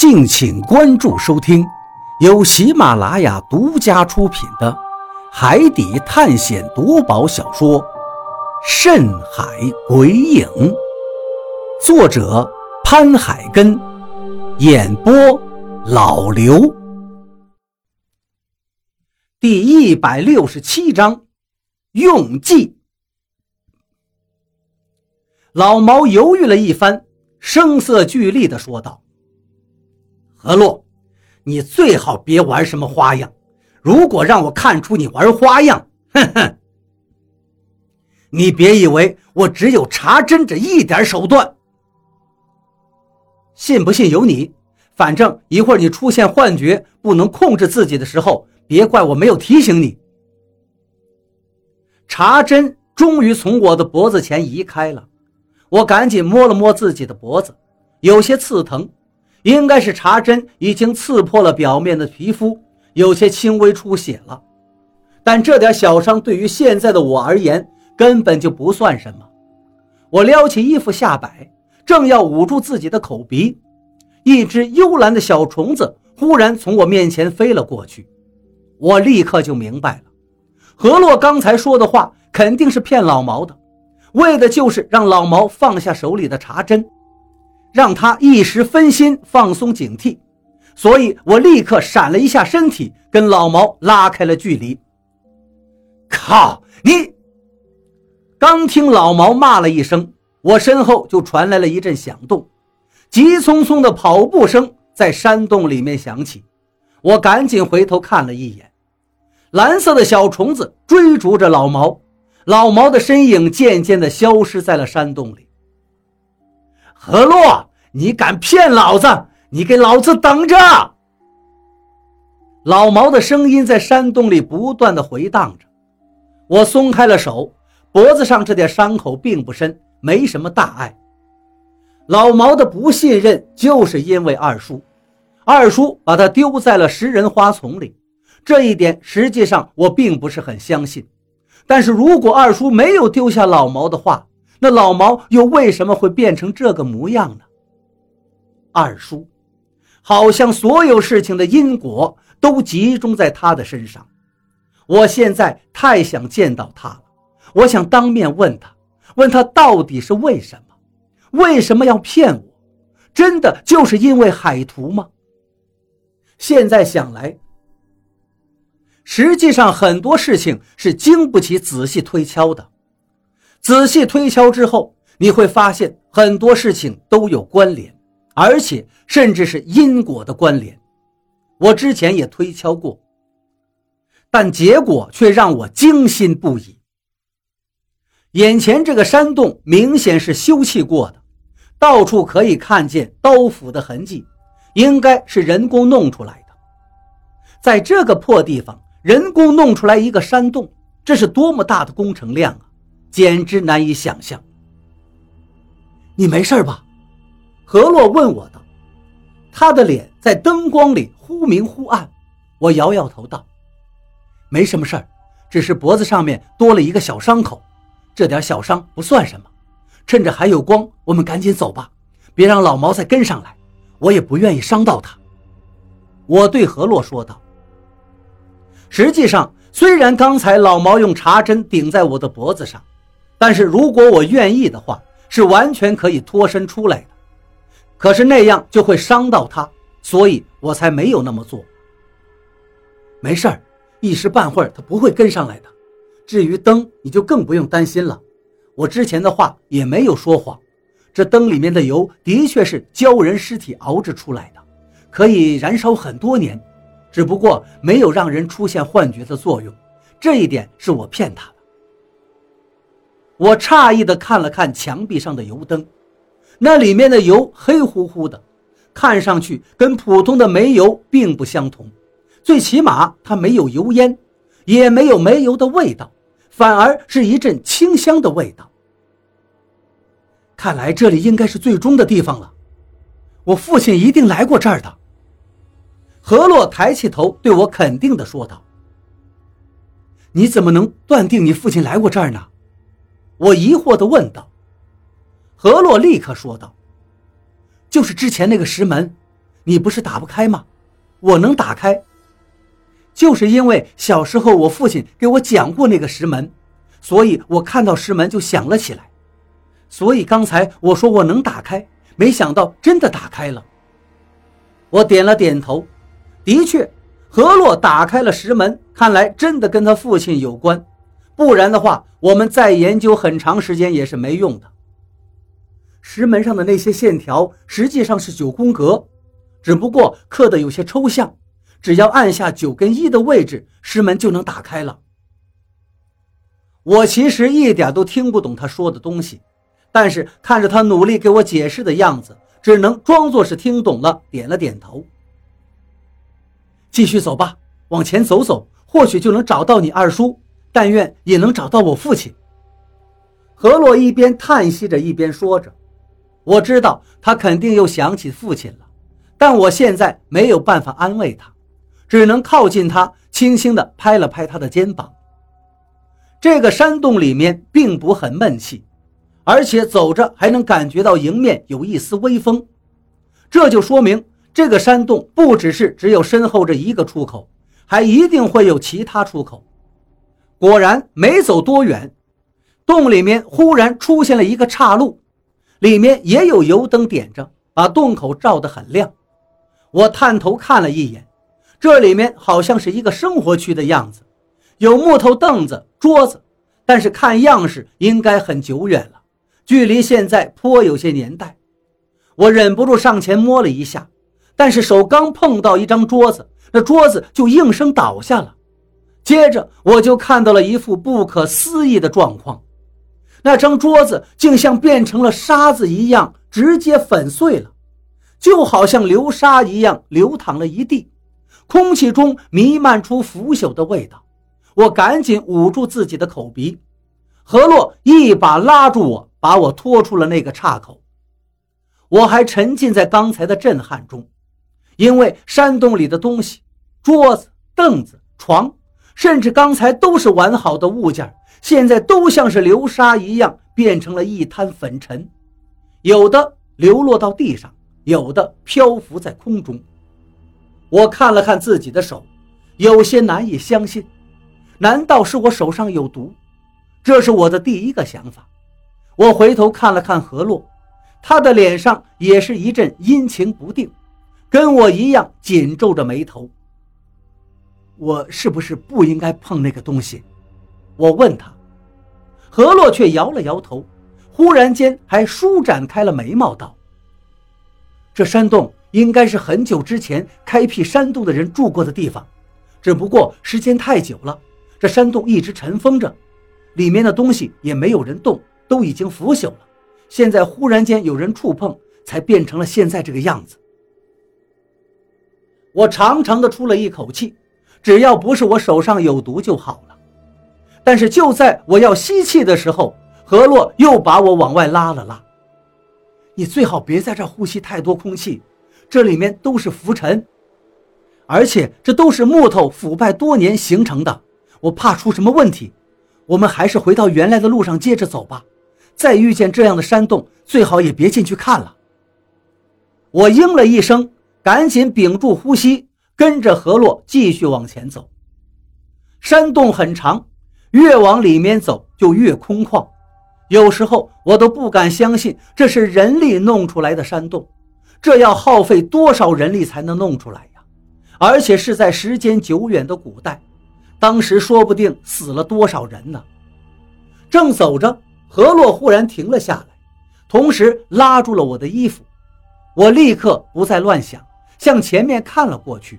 敬请关注收听，由喜马拉雅独家出品的《海底探险夺宝小说》《深海鬼影》，作者潘海根，演播老刘。第一百六十七章，用计。老毛犹豫了一番，声色俱厉的说道。何洛，你最好别玩什么花样。如果让我看出你玩花样，哼哼！你别以为我只有查针这一点手段。信不信由你，反正一会儿你出现幻觉不能控制自己的时候，别怪我没有提醒你。查针终于从我的脖子前移开了，我赶紧摸了摸自己的脖子，有些刺疼。应该是茶针已经刺破了表面的皮肤，有些轻微出血了。但这点小伤对于现在的我而言根本就不算什么。我撩起衣服下摆，正要捂住自己的口鼻，一只幽蓝的小虫子忽然从我面前飞了过去。我立刻就明白了，何洛刚才说的话肯定是骗老毛的，为的就是让老毛放下手里的茶针。让他一时分心，放松警惕，所以我立刻闪了一下身体，跟老毛拉开了距离。靠你！刚听老毛骂了一声，我身后就传来了一阵响动，急匆匆的跑步声在山洞里面响起。我赶紧回头看了一眼，蓝色的小虫子追逐着老毛，老毛的身影渐渐的消失在了山洞里。何洛，你敢骗老子？你给老子等着！老毛的声音在山洞里不断的回荡着。我松开了手，脖子上这点伤口并不深，没什么大碍。老毛的不信任就是因为二叔，二叔把他丢在了食人花丛里。这一点实际上我并不是很相信。但是如果二叔没有丢下老毛的话，那老毛又为什么会变成这个模样呢？二叔，好像所有事情的因果都集中在他的身上。我现在太想见到他了，我想当面问他，问他到底是为什么，为什么要骗我？真的就是因为海图吗？现在想来，实际上很多事情是经不起仔细推敲的。仔细推敲之后，你会发现很多事情都有关联，而且甚至是因果的关联。我之前也推敲过，但结果却让我惊心不已。眼前这个山洞明显是修葺过的，到处可以看见刀斧的痕迹，应该是人工弄出来的。在这个破地方，人工弄出来一个山洞，这是多么大的工程量啊！简直难以想象。你没事吧？何洛问我道。他的脸在灯光里忽明忽暗。我摇摇头道：“没什么事儿，只是脖子上面多了一个小伤口，这点小伤不算什么。趁着还有光，我们赶紧走吧，别让老毛再跟上来。我也不愿意伤到他。”我对何洛说道。实际上，虽然刚才老毛用茶针顶在我的脖子上。但是如果我愿意的话，是完全可以脱身出来的。可是那样就会伤到他，所以我才没有那么做。没事儿，一时半会儿他不会跟上来的。至于灯，你就更不用担心了。我之前的话也没有说谎，这灯里面的油的确是鲛人尸体熬制出来的，可以燃烧很多年，只不过没有让人出现幻觉的作用。这一点是我骗他的。我诧异地看了看墙壁上的油灯，那里面的油黑乎乎的，看上去跟普通的煤油并不相同。最起码它没有油烟，也没有煤油的味道，反而是一阵清香的味道。看来这里应该是最终的地方了。我父亲一定来过这儿的。何洛抬起头对我肯定地说道：“你怎么能断定你父亲来过这儿呢？”我疑惑地问道：“何洛立刻说道：‘就是之前那个石门，你不是打不开吗？我能打开，就是因为小时候我父亲给我讲过那个石门，所以我看到石门就想了起来。所以刚才我说我能打开，没想到真的打开了。我点了点头，的确，何洛打开了石门，看来真的跟他父亲有关，不然的话，我们再研究很长时间也是没用的。石门上的那些线条实际上是九宫格，只不过刻的有些抽象，只要按下九跟一的位置，石门就能打开了。我其实一点都听不懂他说的东西，但是看着他努力给我解释的样子。只能装作是听懂了，点了点头。继续走吧，往前走走，或许就能找到你二叔。但愿也能找到我父亲。何洛一边叹息着，一边说着：“我知道他肯定又想起父亲了，但我现在没有办法安慰他，只能靠近他，轻轻地拍了拍他的肩膀。这个山洞里面并不很闷气。”而且走着还能感觉到迎面有一丝微风，这就说明这个山洞不只是只有身后这一个出口，还一定会有其他出口。果然，没走多远，洞里面忽然出现了一个岔路，里面也有油灯点着，把洞口照得很亮。我探头看了一眼，这里面好像是一个生活区的样子，有木头凳子、桌子，但是看样式应该很久远了。距离现在颇有些年代，我忍不住上前摸了一下，但是手刚碰到一张桌子，那桌子就应声倒下了。接着我就看到了一副不可思议的状况，那张桌子竟像变成了沙子一样，直接粉碎了，就好像流沙一样流淌了一地，空气中弥漫出腐朽的味道。我赶紧捂住自己的口鼻，何洛一把拉住我。把我拖出了那个岔口，我还沉浸在刚才的震撼中，因为山洞里的东西，桌子、凳子、床，甚至刚才都是完好的物件，现在都像是流沙一样变成了一滩粉尘，有的流落到地上，有的漂浮在空中。我看了看自己的手，有些难以相信，难道是我手上有毒？这是我的第一个想法。我回头看了看何洛，他的脸上也是一阵阴晴不定，跟我一样紧皱着眉头。我是不是不应该碰那个东西？我问他，何洛却摇了摇头，忽然间还舒展开了眉毛，道：“这山洞应该是很久之前开辟山洞的人住过的地方，只不过时间太久了，这山洞一直尘封着，里面的东西也没有人动。”都已经腐朽了，现在忽然间有人触碰，才变成了现在这个样子。我长长的出了一口气，只要不是我手上有毒就好了。但是就在我要吸气的时候，何洛又把我往外拉了拉。你最好别在这呼吸太多空气，这里面都是浮尘，而且这都是木头腐败多年形成的，我怕出什么问题。我们还是回到原来的路上接着走吧。再遇见这样的山洞，最好也别进去看了。我应了一声，赶紧屏住呼吸，跟着何洛继续往前走。山洞很长，越往里面走就越空旷，有时候我都不敢相信这是人力弄出来的山洞，这要耗费多少人力才能弄出来呀？而且是在时间久远的古代，当时说不定死了多少人呢。正走着。何洛忽然停了下来，同时拉住了我的衣服。我立刻不再乱想，向前面看了过去，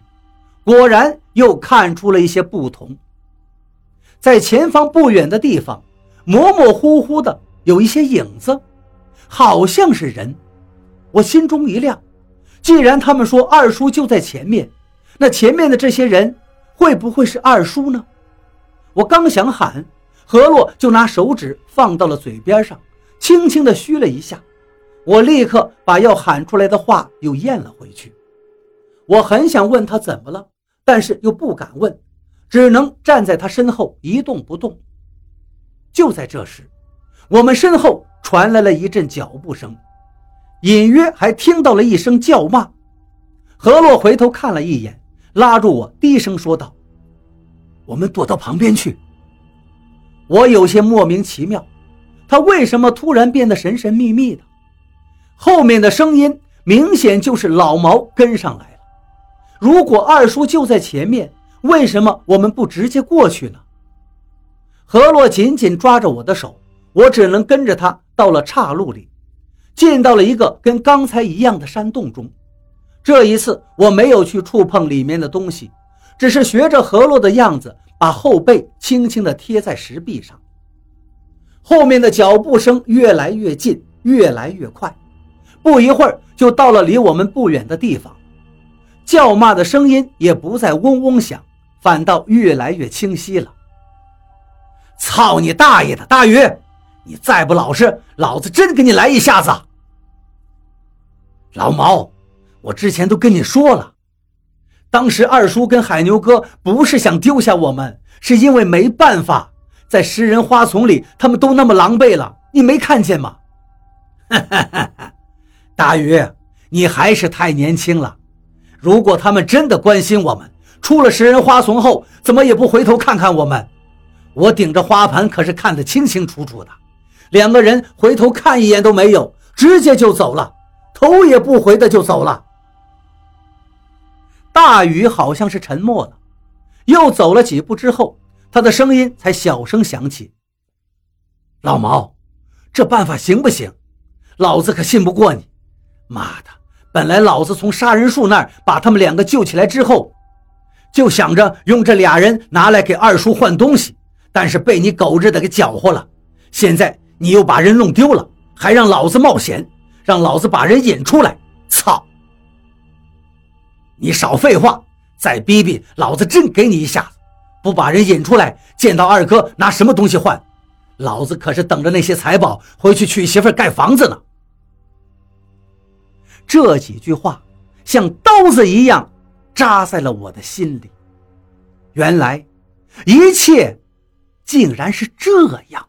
果然又看出了一些不同。在前方不远的地方，模模糊糊的有一些影子，好像是人。我心中一亮，既然他们说二叔就在前面，那前面的这些人会不会是二叔呢？我刚想喊。何洛就拿手指放到了嘴边上，轻轻地嘘了一下。我立刻把要喊出来的话又咽了回去。我很想问他怎么了，但是又不敢问，只能站在他身后一动不动。就在这时，我们身后传来了一阵脚步声，隐约还听到了一声叫骂。何洛回头看了一眼，拉住我，低声说道：“我们躲到旁边去。”我有些莫名其妙，他为什么突然变得神神秘秘的？后面的声音明显就是老毛跟上来。如果二叔就在前面，为什么我们不直接过去呢？何洛紧紧抓着我的手，我只能跟着他到了岔路里，进到了一个跟刚才一样的山洞中。这一次我没有去触碰里面的东西，只是学着何洛的样子，把后背轻轻地贴在石壁上。后面的脚步声越来越近，越来越快，不一会儿就到了离我们不远的地方。叫骂的声音也不再嗡嗡响，反倒越来越清晰了。操你大爷的，大鱼！你再不老实，老子真给你来一下子！老毛。我之前都跟你说了，当时二叔跟海牛哥不是想丢下我们，是因为没办法。在食人花丛里，他们都那么狼狈了，你没看见吗？哈哈哈大鱼，你还是太年轻了。如果他们真的关心我们，出了食人花丛后，怎么也不回头看看我们？我顶着花盆可是看得清清楚楚的，两个人回头看一眼都没有，直接就走了，头也不回的就走了。大雨好像是沉默了，又走了几步之后，他的声音才小声响起：“老毛，这办法行不行？老子可信不过你！妈的，本来老子从杀人树那儿把他们两个救起来之后，就想着用这俩人拿来给二叔换东西，但是被你狗日的给搅和了。现在你又把人弄丢了，还让老子冒险，让老子把人引出来！操！”你少废话，再逼逼，老子真给你一下子！不把人引出来，见到二哥拿什么东西换？老子可是等着那些财宝回去娶媳妇盖房子呢！这几句话像刀子一样扎在了我的心里。原来，一切竟然是这样。